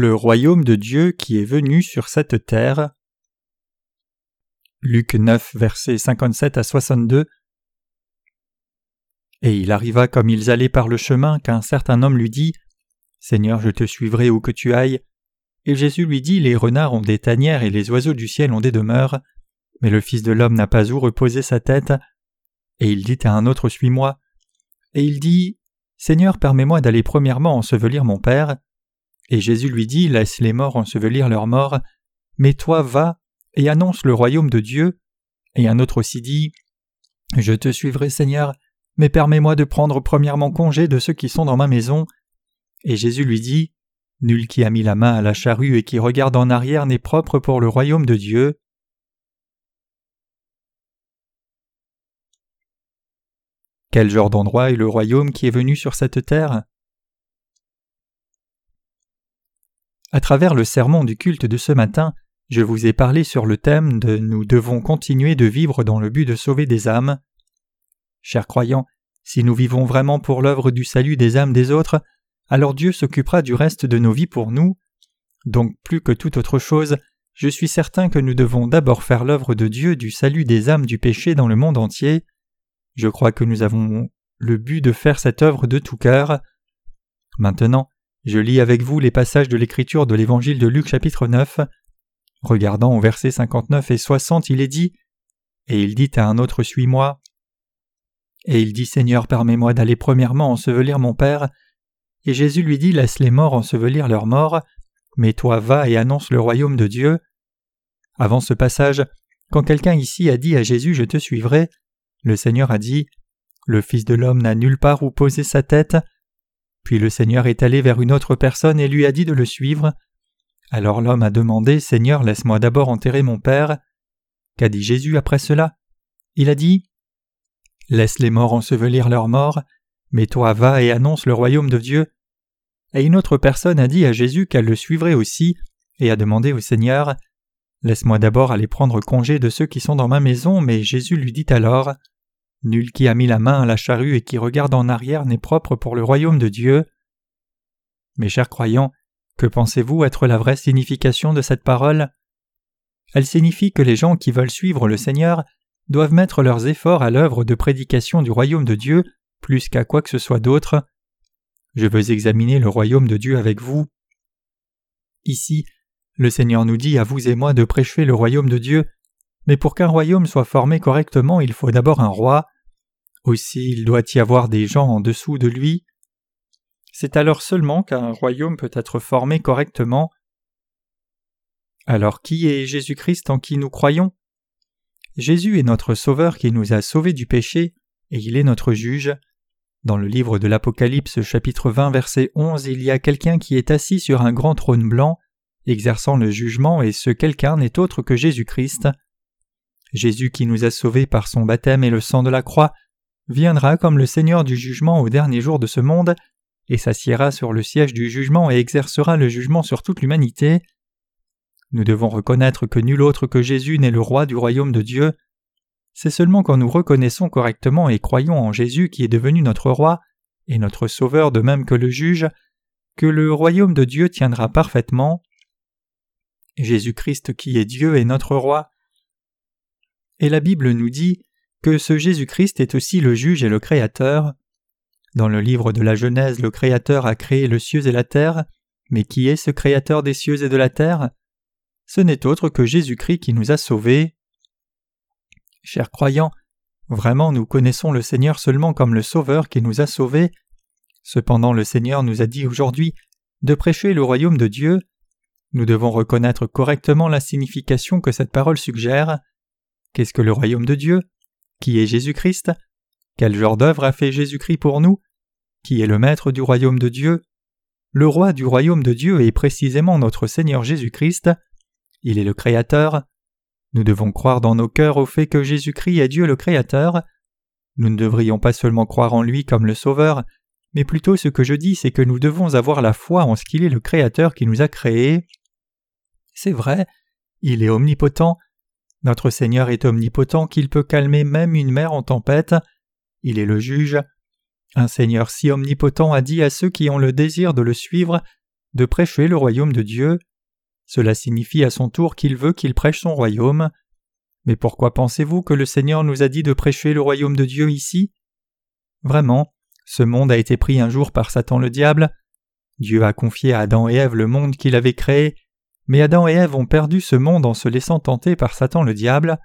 Le royaume de Dieu qui est venu sur cette terre. Luc 9, versets 57 à 62. Et il arriva comme ils allaient par le chemin qu'un certain homme lui dit Seigneur, je te suivrai où que tu ailles. Et Jésus lui dit Les renards ont des tanières et les oiseaux du ciel ont des demeures, mais le Fils de l'homme n'a pas où reposer sa tête. Et il dit à un autre Suis-moi. Et il dit Seigneur, permets-moi d'aller premièrement ensevelir mon Père. Et Jésus lui dit Laisse les morts ensevelir leurs morts, mais toi va et annonce le royaume de Dieu. Et un autre aussi dit Je te suivrai, Seigneur, mais permets-moi de prendre premièrement congé de ceux qui sont dans ma maison. Et Jésus lui dit Nul qui a mis la main à la charrue et qui regarde en arrière n'est propre pour le royaume de Dieu. Quel genre d'endroit est le royaume qui est venu sur cette terre? À travers le sermon du culte de ce matin, je vous ai parlé sur le thème de Nous devons continuer de vivre dans le but de sauver des âmes. Chers croyants, si nous vivons vraiment pour l'œuvre du salut des âmes des autres, alors Dieu s'occupera du reste de nos vies pour nous. Donc plus que toute autre chose, je suis certain que nous devons d'abord faire l'œuvre de Dieu du salut des âmes du péché dans le monde entier. Je crois que nous avons le but de faire cette œuvre de tout cœur. Maintenant, je lis avec vous les passages de l'écriture de l'évangile de Luc chapitre 9. Regardant au versets 59 et 60, il est dit Et il dit à un autre Suis-moi. Et il dit Seigneur, permets-moi d'aller premièrement ensevelir mon Père. Et Jésus lui dit Laisse les morts ensevelir leurs morts, mais toi va et annonce le royaume de Dieu. Avant ce passage, quand quelqu'un ici a dit à Jésus Je te suivrai, le Seigneur a dit Le Fils de l'homme n'a nulle part où poser sa tête. Puis le Seigneur est allé vers une autre personne et lui a dit de le suivre. Alors l'homme a demandé Seigneur, laisse-moi d'abord enterrer mon Père. Qu'a dit Jésus après cela? Il a dit Laisse les morts ensevelir leurs morts, mais toi va et annonce le royaume de Dieu. Et une autre personne a dit à Jésus qu'elle le suivrait aussi, et a demandé au Seigneur Laisse-moi d'abord aller prendre congé de ceux qui sont dans ma maison, mais Jésus lui dit alors Nul qui a mis la main à la charrue et qui regarde en arrière n'est propre pour le royaume de Dieu. Mes chers croyants, que pensez-vous être la vraie signification de cette parole? Elle signifie que les gens qui veulent suivre le Seigneur doivent mettre leurs efforts à l'œuvre de prédication du royaume de Dieu plus qu'à quoi que ce soit d'autre. Je veux examiner le royaume de Dieu avec vous. Ici, le Seigneur nous dit à vous et moi de prêcher le royaume de Dieu mais pour qu'un royaume soit formé correctement, il faut d'abord un roi. Aussi il doit y avoir des gens en dessous de lui. C'est alors seulement qu'un royaume peut être formé correctement. Alors qui est Jésus-Christ en qui nous croyons? Jésus est notre Sauveur qui nous a sauvés du péché, et il est notre juge. Dans le livre de l'Apocalypse chapitre 20 verset 11 il y a quelqu'un qui est assis sur un grand trône blanc, exerçant le jugement, et ce quelqu'un n'est autre que Jésus-Christ. Jésus qui nous a sauvés par son baptême et le sang de la croix viendra comme le Seigneur du jugement au dernier jour de ce monde, et s'assiera sur le siège du jugement et exercera le jugement sur toute l'humanité. Nous devons reconnaître que nul autre que Jésus n'est le roi du royaume de Dieu. C'est seulement quand nous reconnaissons correctement et croyons en Jésus qui est devenu notre roi et notre sauveur de même que le juge, que le royaume de Dieu tiendra parfaitement. Jésus-Christ qui est Dieu est notre roi, et la Bible nous dit que ce Jésus-Christ est aussi le juge et le créateur. Dans le livre de la Genèse, le Créateur a créé le cieux et la terre, mais qui est ce Créateur des cieux et de la terre? Ce n'est autre que Jésus-Christ qui nous a sauvés. Chers croyants, vraiment nous connaissons le Seigneur seulement comme le Sauveur qui nous a sauvés. Cependant le Seigneur nous a dit aujourd'hui de prêcher le royaume de Dieu. Nous devons reconnaître correctement la signification que cette parole suggère. Qu'est-ce que le royaume de Dieu? Qui est Jésus-Christ? Quel genre d'œuvre a fait Jésus-Christ pour nous? Qui est le maître du royaume de Dieu? Le roi du royaume de Dieu est précisément notre Seigneur Jésus-Christ. Il est le Créateur. Nous devons croire dans nos cœurs au fait que Jésus-Christ est Dieu le Créateur. Nous ne devrions pas seulement croire en lui comme le Sauveur, mais plutôt ce que je dis c'est que nous devons avoir la foi en ce qu'il est le Créateur qui nous a créés. C'est vrai, il est omnipotent, notre Seigneur est omnipotent qu'il peut calmer même une mer en tempête. Il est le juge. Un Seigneur si omnipotent a dit à ceux qui ont le désir de le suivre de prêcher le royaume de Dieu. Cela signifie à son tour qu'il veut qu'il prêche son royaume. Mais pourquoi pensez-vous que le Seigneur nous a dit de prêcher le royaume de Dieu ici? Vraiment, ce monde a été pris un jour par Satan le diable. Dieu a confié à Adam et Ève le monde qu'il avait créé, mais Adam et Ève ont perdu ce monde en se laissant tenter par Satan le diable.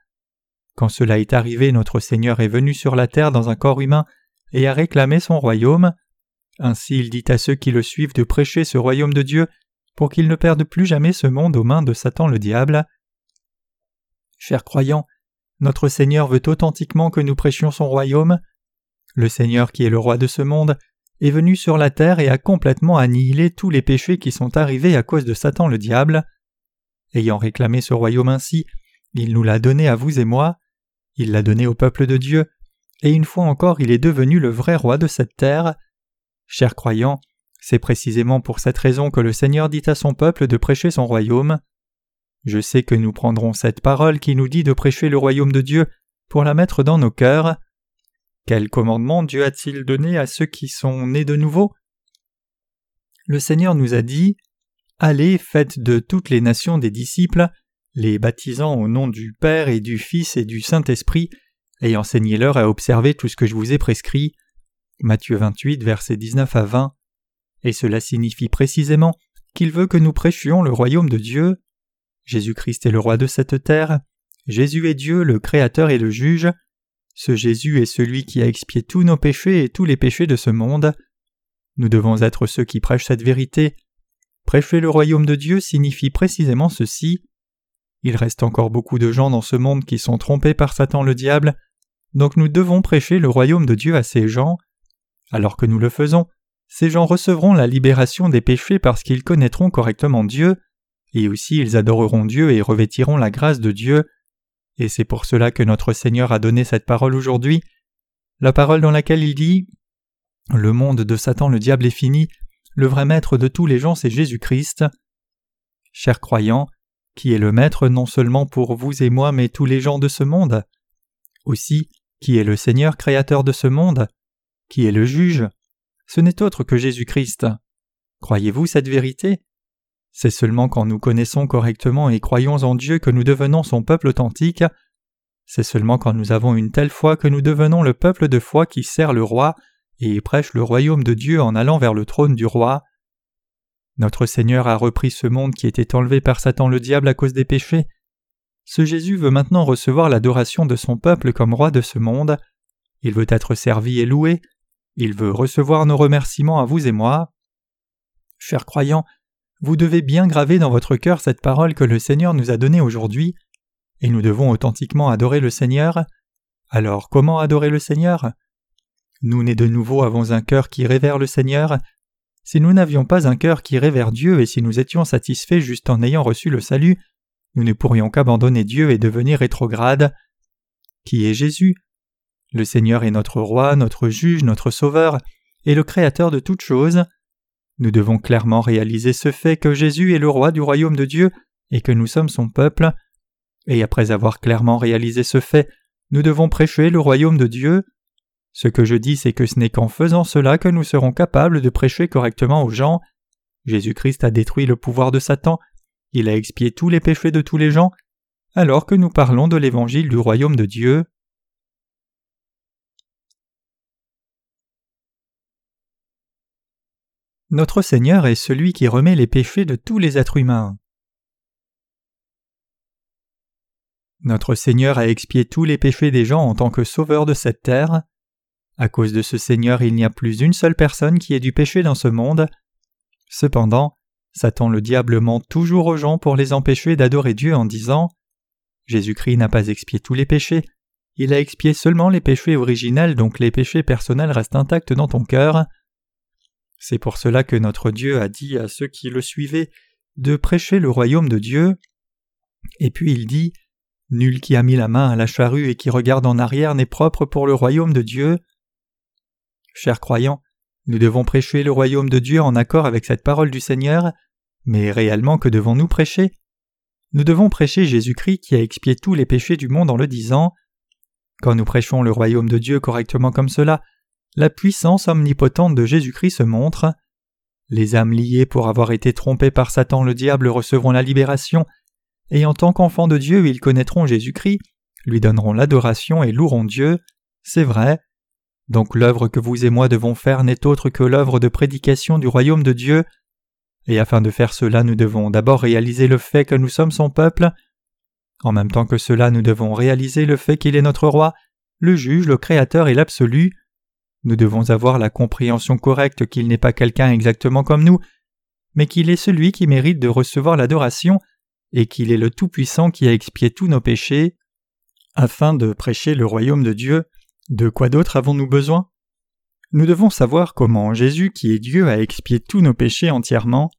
Quand cela est arrivé, notre Seigneur est venu sur la terre dans un corps humain et a réclamé son royaume. Ainsi il dit à ceux qui le suivent de prêcher ce royaume de Dieu pour qu'ils ne perdent plus jamais ce monde aux mains de Satan le diable. Chers croyants, notre Seigneur veut authentiquement que nous prêchions son royaume. Le Seigneur qui est le roi de ce monde est venu sur la terre et a complètement annihilé tous les péchés qui sont arrivés à cause de Satan le diable. Ayant réclamé ce royaume ainsi, il nous l'a donné à vous et moi, il l'a donné au peuple de Dieu, et une fois encore il est devenu le vrai roi de cette terre. Chers croyants, c'est précisément pour cette raison que le Seigneur dit à son peuple de prêcher son royaume. Je sais que nous prendrons cette parole qui nous dit de prêcher le royaume de Dieu pour la mettre dans nos cœurs. Quel commandement Dieu a-t-il donné à ceux qui sont nés de nouveau? Le Seigneur nous a dit Allez, faites de toutes les nations des disciples, les baptisant au nom du Père et du Fils et du Saint-Esprit, et enseignez-leur à observer tout ce que je vous ai prescrit. Matthieu 28, versets 19 à 20. Et cela signifie précisément qu'il veut que nous prêchions le royaume de Dieu. Jésus-Christ est le roi de cette terre, Jésus est Dieu, le Créateur et le Juge, ce Jésus est celui qui a expié tous nos péchés et tous les péchés de ce monde. Nous devons être ceux qui prêchent cette vérité. Prêcher le royaume de Dieu signifie précisément ceci. Il reste encore beaucoup de gens dans ce monde qui sont trompés par Satan le diable, donc nous devons prêcher le royaume de Dieu à ces gens. Alors que nous le faisons, ces gens recevront la libération des péchés parce qu'ils connaîtront correctement Dieu, et aussi ils adoreront Dieu et revêtiront la grâce de Dieu. Et c'est pour cela que notre Seigneur a donné cette parole aujourd'hui, la parole dans laquelle il dit Le monde de Satan le diable est fini, le vrai maître de tous les gens c'est Jésus-Christ. Chers croyants, qui est le maître non seulement pour vous et moi mais tous les gens de ce monde? Aussi, qui est le Seigneur créateur de ce monde? Qui est le juge? Ce n'est autre que Jésus-Christ. Croyez-vous cette vérité? C'est seulement quand nous connaissons correctement et croyons en Dieu que nous devenons son peuple authentique. C'est seulement quand nous avons une telle foi que nous devenons le peuple de foi qui sert le roi et prêche le royaume de Dieu en allant vers le trône du roi. Notre Seigneur a repris ce monde qui était enlevé par Satan le diable à cause des péchés. Ce Jésus veut maintenant recevoir l'adoration de son peuple comme roi de ce monde. Il veut être servi et loué. Il veut recevoir nos remerciements à vous et moi. Chers croyants, vous devez bien graver dans votre cœur cette parole que le Seigneur nous a donnée aujourd'hui, et nous devons authentiquement adorer le Seigneur. Alors comment adorer le Seigneur? Nous nés de nouveau avons un cœur qui révère le Seigneur. Si nous n'avions pas un cœur qui révère Dieu et si nous étions satisfaits juste en ayant reçu le salut, nous ne pourrions qu'abandonner Dieu et devenir rétrogrades. Qui est Jésus? Le Seigneur est notre roi, notre juge, notre sauveur, et le créateur de toutes choses. Nous devons clairement réaliser ce fait que Jésus est le roi du royaume de Dieu et que nous sommes son peuple. Et après avoir clairement réalisé ce fait, nous devons prêcher le royaume de Dieu. Ce que je dis, c'est que ce n'est qu'en faisant cela que nous serons capables de prêcher correctement aux gens. Jésus-Christ a détruit le pouvoir de Satan, il a expié tous les péchés de tous les gens, alors que nous parlons de l'évangile du royaume de Dieu. Notre Seigneur est celui qui remet les péchés de tous les êtres humains. Notre Seigneur a expié tous les péchés des gens en tant que sauveur de cette terre. À cause de ce Seigneur, il n'y a plus une seule personne qui ait du péché dans ce monde. Cependant, Satan le diable ment toujours aux gens pour les empêcher d'adorer Dieu en disant Jésus-Christ n'a pas expié tous les péchés, il a expié seulement les péchés originels, donc les péchés personnels restent intacts dans ton cœur. C'est pour cela que notre Dieu a dit à ceux qui le suivaient de prêcher le royaume de Dieu. Et puis il dit Nul qui a mis la main à la charrue et qui regarde en arrière n'est propre pour le royaume de Dieu. Chers croyants, nous devons prêcher le royaume de Dieu en accord avec cette parole du Seigneur, mais réellement que devons-nous prêcher? Nous devons prêcher Jésus-Christ qui a expié tous les péchés du monde en le disant. Quand nous prêchons le royaume de Dieu correctement comme cela, la puissance omnipotente de Jésus-Christ se montre. Les âmes liées pour avoir été trompées par Satan le diable recevront la libération, et en tant qu'enfants de Dieu ils connaîtront Jésus-Christ, lui donneront l'adoration et loueront Dieu. C'est vrai. Donc l'œuvre que vous et moi devons faire n'est autre que l'œuvre de prédication du royaume de Dieu, et afin de faire cela nous devons d'abord réaliser le fait que nous sommes son peuple, en même temps que cela nous devons réaliser le fait qu'il est notre roi, le juge, le créateur et l'absolu. Nous devons avoir la compréhension correcte qu'il n'est pas quelqu'un exactement comme nous, mais qu'il est celui qui mérite de recevoir l'adoration, et qu'il est le Tout-Puissant qui a expié tous nos péchés. Afin de prêcher le royaume de Dieu, de quoi d'autre avons-nous besoin? Nous devons savoir comment Jésus, qui est Dieu, a expié tous nos péchés entièrement.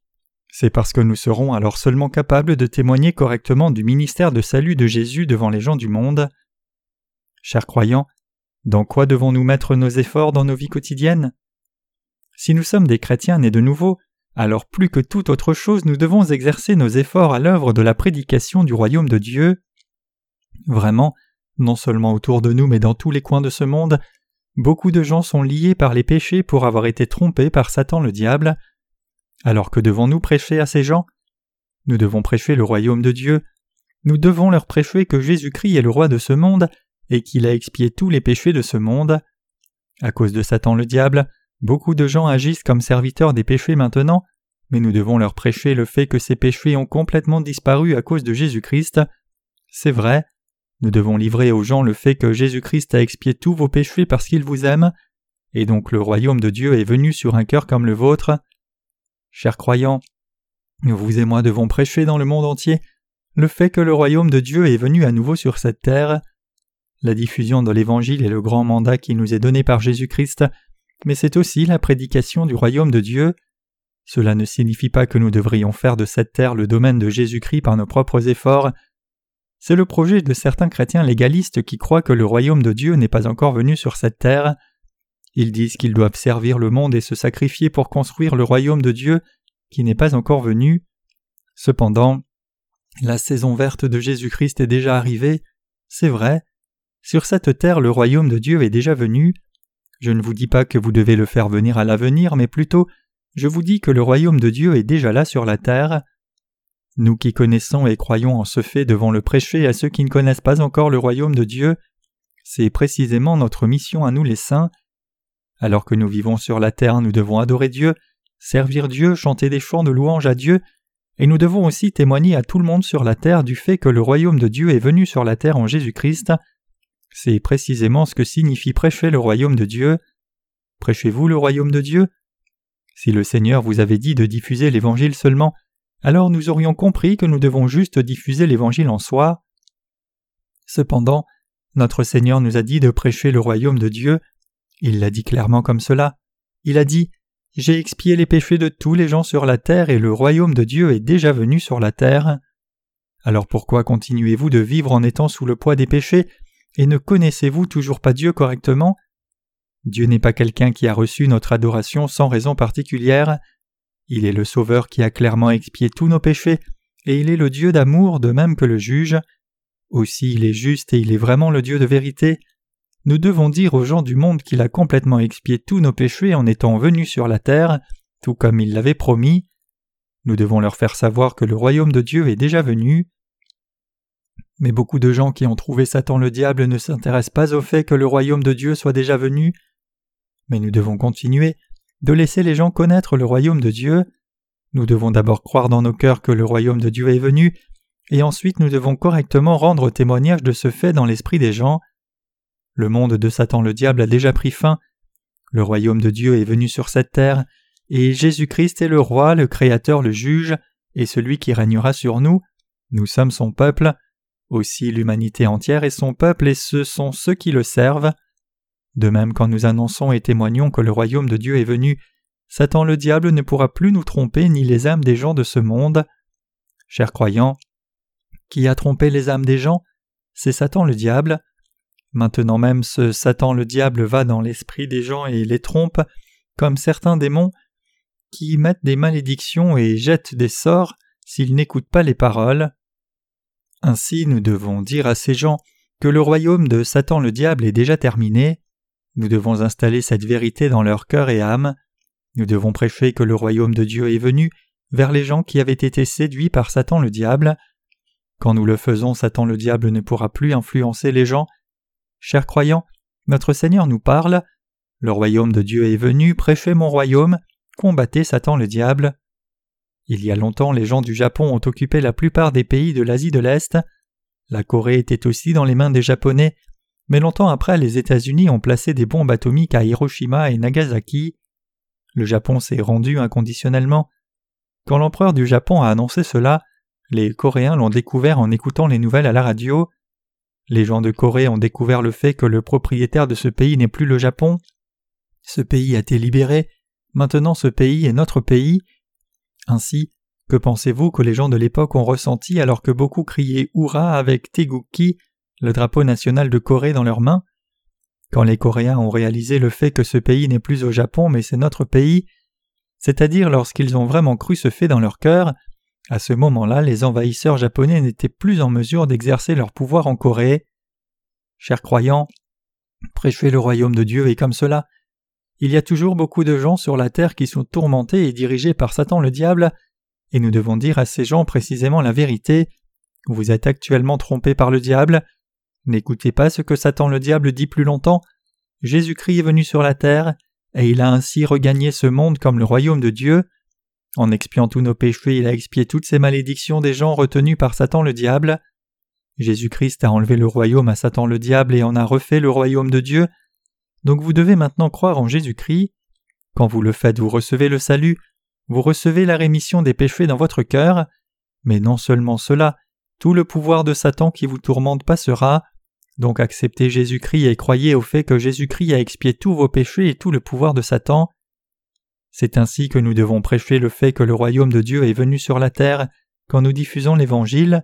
C'est parce que nous serons alors seulement capables de témoigner correctement du ministère de salut de Jésus devant les gens du monde. Chers croyants, dans quoi devons-nous mettre nos efforts dans nos vies quotidiennes? Si nous sommes des chrétiens nés de nouveau, alors plus que toute autre chose nous devons exercer nos efforts à l'œuvre de la prédication du royaume de Dieu. Vraiment, non seulement autour de nous mais dans tous les coins de ce monde, beaucoup de gens sont liés par les péchés pour avoir été trompés par Satan le diable. Alors que devons-nous prêcher à ces gens? Nous devons prêcher le royaume de Dieu, nous devons leur prêcher que Jésus-Christ est le roi de ce monde et qu'il a expié tous les péchés de ce monde. À cause de Satan le diable, beaucoup de gens agissent comme serviteurs des péchés maintenant, mais nous devons leur prêcher le fait que ces péchés ont complètement disparu à cause de Jésus-Christ. C'est vrai, nous devons livrer aux gens le fait que Jésus-Christ a expié tous vos péchés parce qu'il vous aime, et donc le royaume de Dieu est venu sur un cœur comme le vôtre. Chers croyants, vous et moi devons prêcher dans le monde entier le fait que le royaume de Dieu est venu à nouveau sur cette terre. La diffusion de l'Évangile est le grand mandat qui nous est donné par Jésus-Christ, mais c'est aussi la prédication du royaume de Dieu. Cela ne signifie pas que nous devrions faire de cette terre le domaine de Jésus-Christ par nos propres efforts. C'est le projet de certains chrétiens légalistes qui croient que le royaume de Dieu n'est pas encore venu sur cette terre. Ils disent qu'ils doivent servir le monde et se sacrifier pour construire le royaume de Dieu qui n'est pas encore venu. Cependant, la saison verte de Jésus-Christ est déjà arrivée, c'est vrai, sur cette terre le royaume de Dieu est déjà venu. Je ne vous dis pas que vous devez le faire venir à l'avenir, mais plutôt je vous dis que le royaume de Dieu est déjà là sur la terre. Nous qui connaissons et croyons en ce fait devons le prêcher à ceux qui ne connaissent pas encore le royaume de Dieu. C'est précisément notre mission à nous les saints. Alors que nous vivons sur la terre, nous devons adorer Dieu, servir Dieu, chanter des chants de louange à Dieu, et nous devons aussi témoigner à tout le monde sur la terre du fait que le royaume de Dieu est venu sur la terre en Jésus-Christ, c'est précisément ce que signifie prêcher le royaume de Dieu. Prêchez-vous le royaume de Dieu? Si le Seigneur vous avait dit de diffuser l'Évangile seulement, alors nous aurions compris que nous devons juste diffuser l'Évangile en soi. Cependant, notre Seigneur nous a dit de prêcher le royaume de Dieu. Il l'a dit clairement comme cela. Il a dit J'ai expié les péchés de tous les gens sur la terre et le royaume de Dieu est déjà venu sur la terre. Alors pourquoi continuez-vous de vivre en étant sous le poids des péchés? Et ne connaissez-vous toujours pas Dieu correctement? Dieu n'est pas quelqu'un qui a reçu notre adoration sans raison particulière. Il est le Sauveur qui a clairement expié tous nos péchés, et il est le Dieu d'amour de même que le juge. Aussi il est juste et il est vraiment le Dieu de vérité. Nous devons dire aux gens du monde qu'il a complètement expié tous nos péchés en étant venu sur la terre, tout comme il l'avait promis. Nous devons leur faire savoir que le royaume de Dieu est déjà venu. Mais beaucoup de gens qui ont trouvé Satan le diable ne s'intéressent pas au fait que le royaume de Dieu soit déjà venu. Mais nous devons continuer de laisser les gens connaître le royaume de Dieu. Nous devons d'abord croire dans nos cœurs que le royaume de Dieu est venu, et ensuite nous devons correctement rendre témoignage de ce fait dans l'esprit des gens. Le monde de Satan le diable a déjà pris fin, le royaume de Dieu est venu sur cette terre, et Jésus-Christ est le roi, le Créateur, le juge, et celui qui régnera sur nous. Nous sommes son peuple, aussi l'humanité entière est son peuple et ce sont ceux qui le servent. De même quand nous annonçons et témoignons que le royaume de Dieu est venu, Satan le diable ne pourra plus nous tromper ni les âmes des gens de ce monde. Chers croyants, qui a trompé les âmes des gens? C'est Satan le diable. Maintenant même ce Satan le diable va dans l'esprit des gens et les trompe, comme certains démons qui mettent des malédictions et jettent des sorts s'ils n'écoutent pas les paroles. Ainsi nous devons dire à ces gens que le royaume de Satan le diable est déjà terminé, nous devons installer cette vérité dans leur cœur et âme, Nous devons prêcher que le royaume de Dieu est venu vers les gens qui avaient été séduits par Satan le diable. Quand nous le faisons, Satan le diable ne pourra plus influencer les gens. Chers croyants, notre Seigneur nous parle. Le royaume de Dieu est venu, prêchez mon royaume, combattez Satan le diable. Il y a longtemps, les gens du Japon ont occupé la plupart des pays de l'Asie de l'Est. La Corée était aussi dans les mains des Japonais, mais longtemps après, les États-Unis ont placé des bombes atomiques à Hiroshima et Nagasaki. Le Japon s'est rendu inconditionnellement. Quand l'empereur du Japon a annoncé cela, les Coréens l'ont découvert en écoutant les nouvelles à la radio. Les gens de Corée ont découvert le fait que le propriétaire de ce pays n'est plus le Japon. Ce pays a été libéré, maintenant ce pays est notre pays. Ainsi, que pensez-vous que les gens de l'époque ont ressenti alors que beaucoup criaient Hurrah avec Teguki, le drapeau national de Corée, dans leurs mains? Quand les Coréens ont réalisé le fait que ce pays n'est plus au Japon mais c'est notre pays, c'est-à-dire lorsqu'ils ont vraiment cru ce fait dans leur cœur, à ce moment-là, les envahisseurs japonais n'étaient plus en mesure d'exercer leur pouvoir en Corée. Chers croyants, prêchez le royaume de Dieu et comme cela. Il y a toujours beaucoup de gens sur la terre qui sont tourmentés et dirigés par Satan le diable, et nous devons dire à ces gens précisément la vérité. Vous êtes actuellement trompés par le diable. N'écoutez pas ce que Satan le diable dit plus longtemps. Jésus-Christ est venu sur la terre, et il a ainsi regagné ce monde comme le royaume de Dieu. En expiant tous nos péchés, il a expié toutes ces malédictions des gens retenus par Satan le diable. Jésus-Christ a enlevé le royaume à Satan le diable et en a refait le royaume de Dieu. Donc vous devez maintenant croire en Jésus-Christ. Quand vous le faites, vous recevez le salut, vous recevez la rémission des péchés dans votre cœur. Mais non seulement cela, tout le pouvoir de Satan qui vous tourmente passera. Donc acceptez Jésus-Christ et croyez au fait que Jésus-Christ a expié tous vos péchés et tout le pouvoir de Satan. C'est ainsi que nous devons prêcher le fait que le royaume de Dieu est venu sur la terre quand nous diffusons l'Évangile.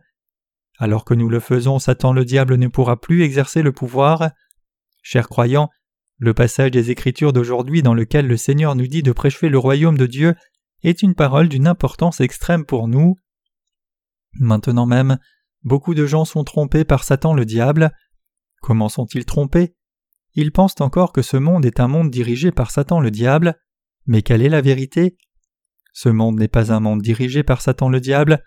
Alors que nous le faisons, Satan le diable ne pourra plus exercer le pouvoir. Chers croyants, le passage des Écritures d'aujourd'hui dans lequel le Seigneur nous dit de prêcher le royaume de Dieu est une parole d'une importance extrême pour nous. Maintenant même, beaucoup de gens sont trompés par Satan le diable. Comment sont-ils trompés? Ils pensent encore que ce monde est un monde dirigé par Satan le diable, mais quelle est la vérité? Ce monde n'est pas un monde dirigé par Satan le diable.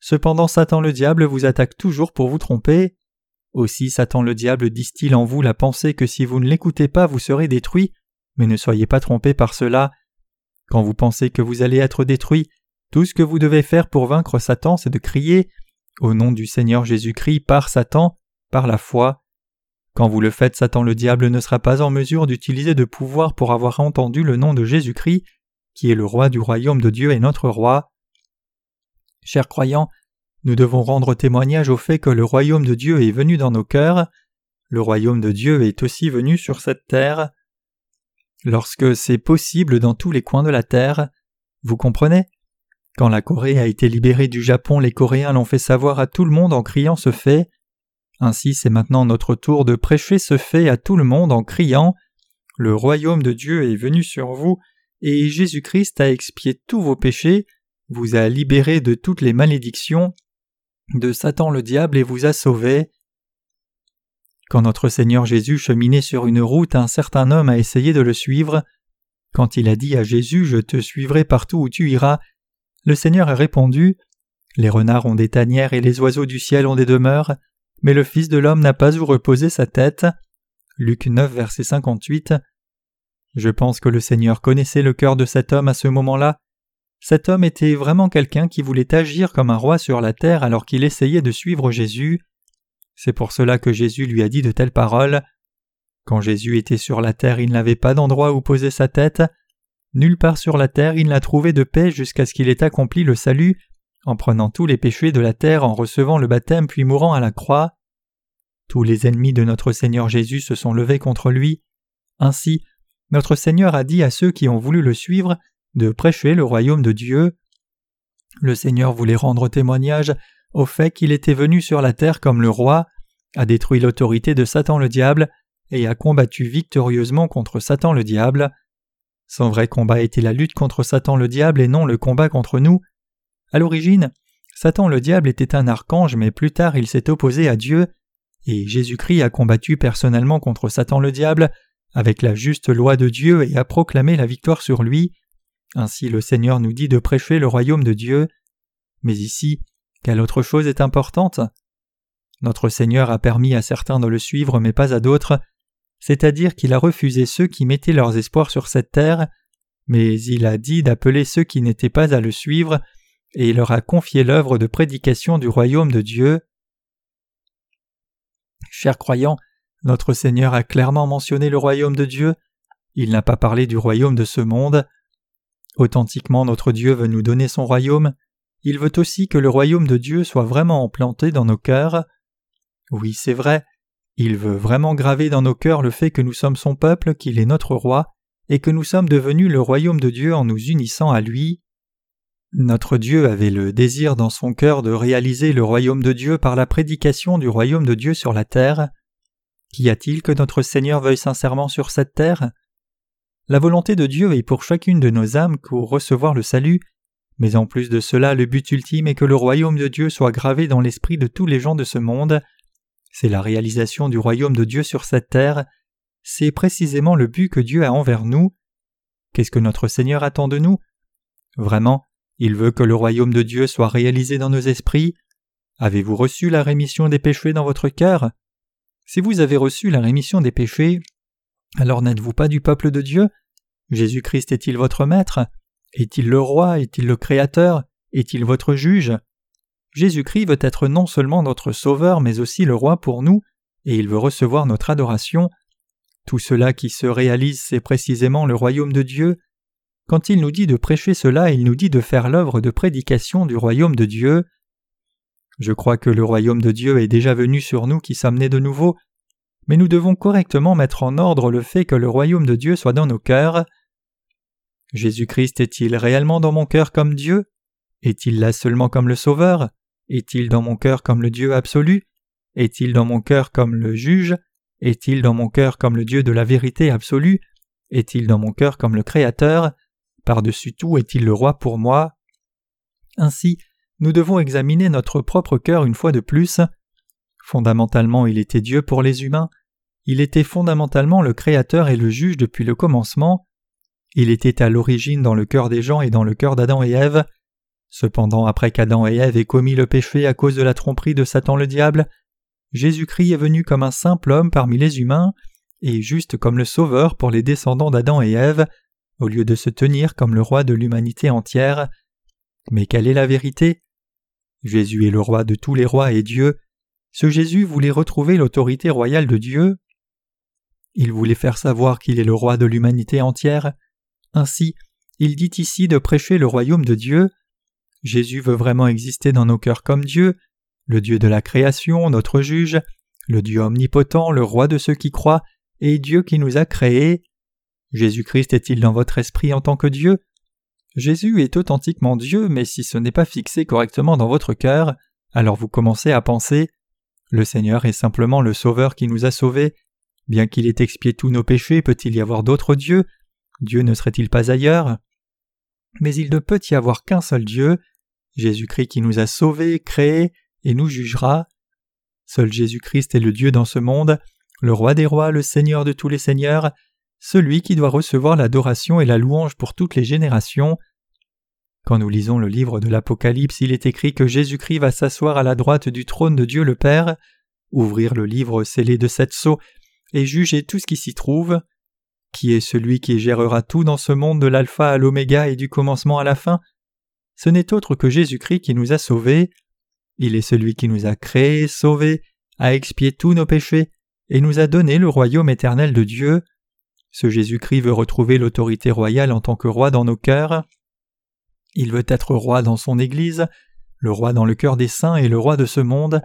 Cependant Satan le diable vous attaque toujours pour vous tromper. Aussi Satan le diable distille en vous la pensée que si vous ne l'écoutez pas vous serez détruit, mais ne soyez pas trompés par cela. Quand vous pensez que vous allez être détruit, tout ce que vous devez faire pour vaincre Satan c'est de crier Au nom du Seigneur Jésus-Christ par Satan, par la foi. Quand vous le faites, Satan le diable ne sera pas en mesure d'utiliser de pouvoir pour avoir entendu le nom de Jésus-Christ, qui est le roi du royaume de Dieu et notre roi. Chers croyants, nous devons rendre témoignage au fait que le royaume de Dieu est venu dans nos cœurs. Le royaume de Dieu est aussi venu sur cette terre. Lorsque c'est possible dans tous les coins de la terre, vous comprenez? Quand la Corée a été libérée du Japon, les Coréens l'ont fait savoir à tout le monde en criant ce fait. Ainsi c'est maintenant notre tour de prêcher ce fait à tout le monde en criant Le royaume de Dieu est venu sur vous, et Jésus-Christ a expié tous vos péchés, vous a libéré de toutes les malédictions, de Satan le diable et vous a sauvés. Quand notre Seigneur Jésus cheminait sur une route, un certain homme a essayé de le suivre. Quand il a dit à Jésus Je te suivrai partout où tu iras, le Seigneur a répondu Les renards ont des tanières et les oiseaux du ciel ont des demeures, mais le Fils de l'homme n'a pas où reposer sa tête. Luc 9, verset 58. Je pense que le Seigneur connaissait le cœur de cet homme à ce moment-là. Cet homme était vraiment quelqu'un qui voulait agir comme un roi sur la terre alors qu'il essayait de suivre Jésus. C'est pour cela que Jésus lui a dit de telles paroles. Quand Jésus était sur la terre, il n'avait pas d'endroit où poser sa tête. Nulle part sur la terre il n'a trouvé de paix jusqu'à ce qu'il ait accompli le salut en prenant tous les péchés de la terre, en recevant le baptême puis mourant à la croix. Tous les ennemis de notre Seigneur Jésus se sont levés contre lui. Ainsi, notre Seigneur a dit à ceux qui ont voulu le suivre de prêcher le royaume de Dieu. Le Seigneur voulait rendre témoignage au fait qu'il était venu sur la terre comme le roi, a détruit l'autorité de Satan le diable et a combattu victorieusement contre Satan le diable. Son vrai combat était la lutte contre Satan le diable et non le combat contre nous, à l'origine, Satan le diable était un archange, mais plus tard il s'est opposé à Dieu, et Jésus-Christ a combattu personnellement contre Satan le diable avec la juste loi de Dieu et a proclamé la victoire sur lui. Ainsi le Seigneur nous dit de prêcher le royaume de Dieu. Mais ici, quelle autre chose est importante? Notre Seigneur a permis à certains de le suivre mais pas à d'autres, c'est-à-dire qu'il a refusé ceux qui mettaient leurs espoirs sur cette terre, mais il a dit d'appeler ceux qui n'étaient pas à le suivre, et il leur a confié l'œuvre de prédication du royaume de Dieu. Chers croyants, notre Seigneur a clairement mentionné le royaume de Dieu, il n'a pas parlé du royaume de ce monde. Authentiquement notre Dieu veut nous donner son royaume, il veut aussi que le royaume de Dieu soit vraiment implanté dans nos cœurs. Oui, c'est vrai, il veut vraiment graver dans nos cœurs le fait que nous sommes son peuple, qu'il est notre roi, et que nous sommes devenus le royaume de Dieu en nous unissant à lui. Notre Dieu avait le désir dans son cœur de réaliser le royaume de Dieu par la prédication du royaume de Dieu sur la terre. Qu'y a-t-il que notre Seigneur veuille sincèrement sur cette terre? La volonté de Dieu est pour chacune de nos âmes pour recevoir le salut, mais en plus de cela le but ultime est que le royaume de Dieu soit gravé dans l'esprit de tous les gens de ce monde. C'est la réalisation du royaume de Dieu sur cette terre, c'est précisément le but que Dieu a envers nous. Qu'est-ce que notre Seigneur attend de nous? Vraiment, il veut que le royaume de Dieu soit réalisé dans nos esprits. Avez-vous reçu la rémission des péchés dans votre cœur? Si vous avez reçu la rémission des péchés, alors n'êtes-vous pas du peuple de Dieu? Jésus-Christ est-il votre maître? Est-il le roi? Est-il le créateur? Est-il votre juge? Jésus-Christ veut être non seulement notre Sauveur, mais aussi le Roi pour nous, et il veut recevoir notre adoration. Tout cela qui se réalise, c'est précisément le royaume de Dieu. Quand il nous dit de prêcher cela, il nous dit de faire l'œuvre de prédication du royaume de Dieu. Je crois que le royaume de Dieu est déjà venu sur nous qui sommes de nouveau, mais nous devons correctement mettre en ordre le fait que le royaume de Dieu soit dans nos cœurs. Jésus-Christ est-il réellement dans mon cœur comme Dieu? Est-il là seulement comme le Sauveur? Est-il dans mon cœur comme le Dieu absolu? Est-il dans mon cœur comme le juge? Est-il dans mon cœur comme le Dieu de la vérité absolue? Est-il dans mon cœur comme le Créateur? Par-dessus tout est-il le roi pour moi? Ainsi, nous devons examiner notre propre cœur une fois de plus. Fondamentalement, il était Dieu pour les humains, il était fondamentalement le Créateur et le juge depuis le commencement, il était à l'origine dans le cœur des gens et dans le cœur d'Adam et Ève, Cependant, après qu'Adam et Ève aient commis le péché à cause de la tromperie de Satan le diable, Jésus-Christ est venu comme un simple homme parmi les humains, et juste comme le Sauveur pour les descendants d'Adam et Ève, au lieu de se tenir comme le roi de l'humanité entière. Mais quelle est la vérité? Jésus est le roi de tous les rois et Dieu. Ce Jésus voulait retrouver l'autorité royale de Dieu. Il voulait faire savoir qu'il est le roi de l'humanité entière. Ainsi, il dit ici de prêcher le royaume de Dieu. Jésus veut vraiment exister dans nos cœurs comme Dieu, le Dieu de la création, notre juge, le Dieu omnipotent, le roi de ceux qui croient, et Dieu qui nous a créés. Jésus-Christ est-il dans votre esprit en tant que Dieu? Jésus est authentiquement Dieu, mais si ce n'est pas fixé correctement dans votre cœur, alors vous commencez à penser Le Seigneur est simplement le Sauveur qui nous a sauvés. Bien qu'il ait expié tous nos péchés, peut-il y avoir d'autres dieux? Dieu ne serait-il pas ailleurs? Mais il ne peut y avoir qu'un seul Dieu, Jésus-Christ qui nous a sauvés, créés et nous jugera. Seul Jésus-Christ est le Dieu dans ce monde, le roi des rois, le Seigneur de tous les seigneurs, celui qui doit recevoir l'adoration et la louange pour toutes les générations. Quand nous lisons le livre de l'Apocalypse, il est écrit que Jésus-Christ va s'asseoir à la droite du trône de Dieu le Père, ouvrir le livre scellé de sept sceaux et juger tout ce qui s'y trouve. Qui est celui qui gérera tout dans ce monde de l'alpha à l'oméga et du commencement à la fin? Ce n'est autre que Jésus-Christ qui nous a sauvés. Il est celui qui nous a créés, sauvés, a expié tous nos péchés, et nous a donné le royaume éternel de Dieu. Ce Jésus-Christ veut retrouver l'autorité royale en tant que roi dans nos cœurs. Il veut être roi dans son Église, le roi dans le cœur des saints et le roi de ce monde.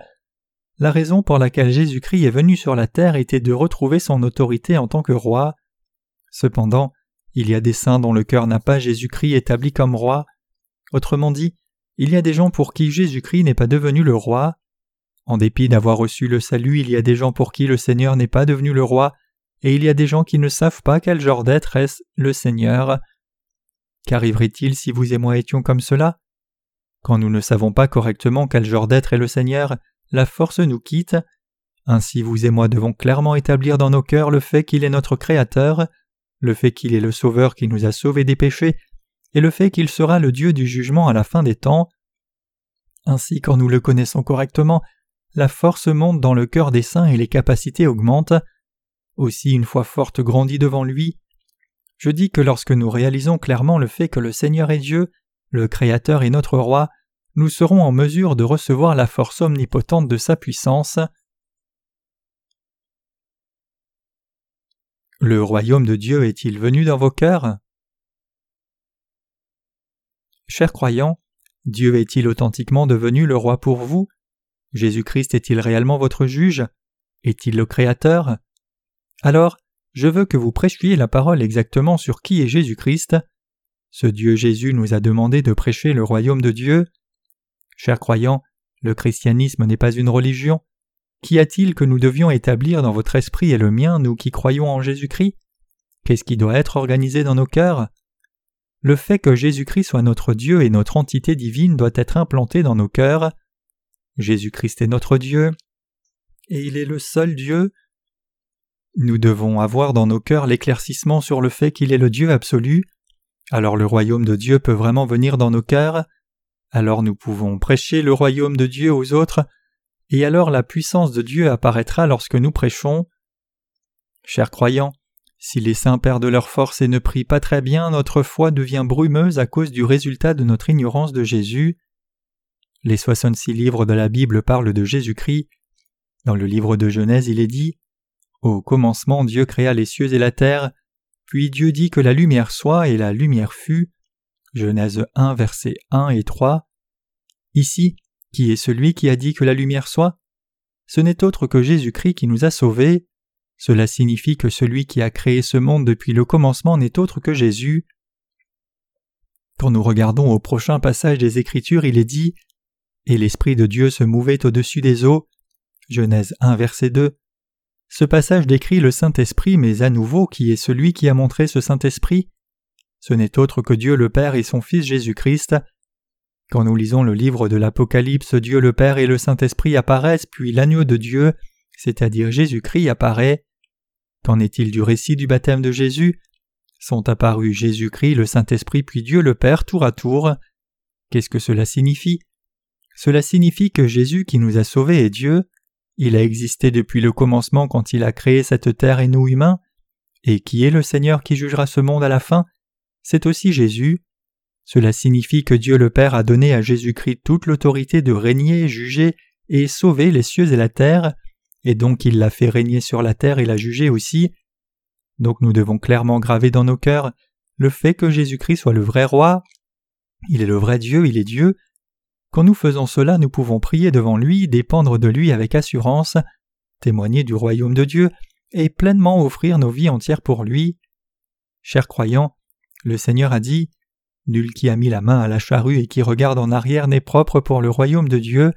La raison pour laquelle Jésus-Christ est venu sur la terre était de retrouver son autorité en tant que roi. Cependant, il y a des saints dont le cœur n'a pas Jésus-Christ établi comme roi. Autrement dit, il y a des gens pour qui Jésus-Christ n'est pas devenu le roi. En dépit d'avoir reçu le salut, il y a des gens pour qui le Seigneur n'est pas devenu le roi, et il y a des gens qui ne savent pas quel genre d'être est le Seigneur. Qu'arriverait-il si vous et moi étions comme cela? Quand nous ne savons pas correctement quel genre d'être est le Seigneur, la force nous quitte. Ainsi vous et moi devons clairement établir dans nos cœurs le fait qu'il est notre Créateur, le fait qu'il est le Sauveur qui nous a sauvés des péchés, et le fait qu'il sera le Dieu du jugement à la fin des temps. Ainsi, quand nous le connaissons correctement, la force monte dans le cœur des saints et les capacités augmentent. Aussi une foi forte grandit devant lui. Je dis que lorsque nous réalisons clairement le fait que le Seigneur est Dieu, le Créateur est notre Roi, nous serons en mesure de recevoir la force omnipotente de sa puissance. Le royaume de Dieu est-il venu dans vos cœurs? Chers croyants, Dieu est-il authentiquement devenu le roi pour vous? Jésus-Christ est-il réellement votre juge? Est-il le Créateur? Alors, je veux que vous prêchiez la parole exactement sur qui est Jésus-Christ. Ce Dieu Jésus nous a demandé de prêcher le royaume de Dieu. Chers croyants, le christianisme n'est pas une religion, Qu'y a-t-il que nous devions établir dans votre esprit et le mien, nous qui croyons en Jésus-Christ? Qu'est-ce qui doit être organisé dans nos cœurs? Le fait que Jésus-Christ soit notre Dieu et notre entité divine doit être implanté dans nos cœurs. Jésus-Christ est notre Dieu, et il est le seul Dieu. Nous devons avoir dans nos cœurs l'éclaircissement sur le fait qu'il est le Dieu absolu, alors le royaume de Dieu peut vraiment venir dans nos cœurs, alors nous pouvons prêcher le royaume de Dieu aux autres et alors la puissance de Dieu apparaîtra lorsque nous prêchons. Chers croyants, si les saints perdent leur force et ne prient pas très bien, notre foi devient brumeuse à cause du résultat de notre ignorance de Jésus. Les soixante-six livres de la Bible parlent de Jésus-Christ. Dans le livre de Genèse, il est dit Au commencement, Dieu créa les cieux et la terre, puis Dieu dit que la lumière soit, et la lumière fut. Genèse 1, versets 1 et 3. Ici, qui est celui qui a dit que la lumière soit? Ce n'est autre que Jésus-Christ qui nous a sauvés. Cela signifie que celui qui a créé ce monde depuis le commencement n'est autre que Jésus. Quand nous regardons au prochain passage des Écritures, il est dit Et l'Esprit de Dieu se mouvait au-dessus des eaux. Genèse 1, verset 2. Ce passage décrit le Saint-Esprit, mais à nouveau, qui est celui qui a montré ce Saint-Esprit? Ce n'est autre que Dieu le Père et son Fils Jésus-Christ. Quand nous lisons le livre de l'Apocalypse, Dieu le Père et le Saint-Esprit apparaissent, puis l'agneau de Dieu, c'est-à-dire Jésus-Christ, apparaît. Qu'en est-il du récit du baptême de Jésus? Sont apparus Jésus-Christ, le Saint-Esprit, puis Dieu le Père tour à tour. Qu'est-ce que cela signifie? Cela signifie que Jésus qui nous a sauvés est Dieu. Il a existé depuis le commencement quand il a créé cette terre et nous humains. Et qui est le Seigneur qui jugera ce monde à la fin? C'est aussi Jésus. Cela signifie que Dieu le Père a donné à Jésus-Christ toute l'autorité de régner, juger et sauver les cieux et la terre, et donc il l'a fait régner sur la terre et l'a juger aussi. Donc nous devons clairement graver dans nos cœurs le fait que Jésus-Christ soit le vrai roi. Il est le vrai Dieu, il est Dieu. Quand nous faisons cela, nous pouvons prier devant lui, dépendre de lui avec assurance, témoigner du royaume de Dieu et pleinement offrir nos vies entières pour lui. Chers croyants, le Seigneur a dit Nul qui a mis la main à la charrue et qui regarde en arrière n'est propre pour le royaume de Dieu.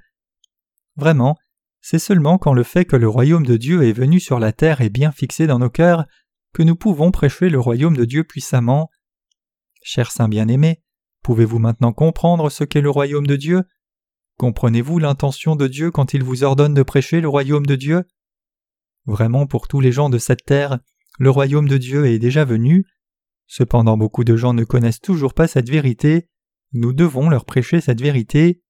Vraiment, c'est seulement quand le fait que le royaume de Dieu est venu sur la terre est bien fixé dans nos cœurs que nous pouvons prêcher le royaume de Dieu puissamment. Cher Saint bien-aimé, pouvez-vous maintenant comprendre ce qu'est le royaume de Dieu? Comprenez-vous l'intention de Dieu quand il vous ordonne de prêcher le royaume de Dieu? Vraiment, pour tous les gens de cette terre, le royaume de Dieu est déjà venu, Cependant beaucoup de gens ne connaissent toujours pas cette vérité, nous devons leur prêcher cette vérité.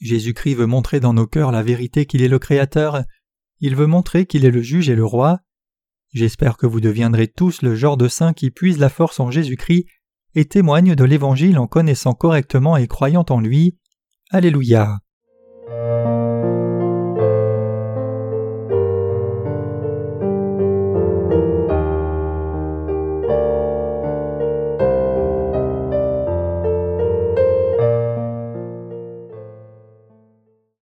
Jésus-Christ veut montrer dans nos cœurs la vérité qu'il est le Créateur, il veut montrer qu'il est le juge et le roi. J'espère que vous deviendrez tous le genre de saints qui puisent la force en Jésus-Christ et témoignent de l'Évangile en connaissant correctement et croyant en lui. Alléluia.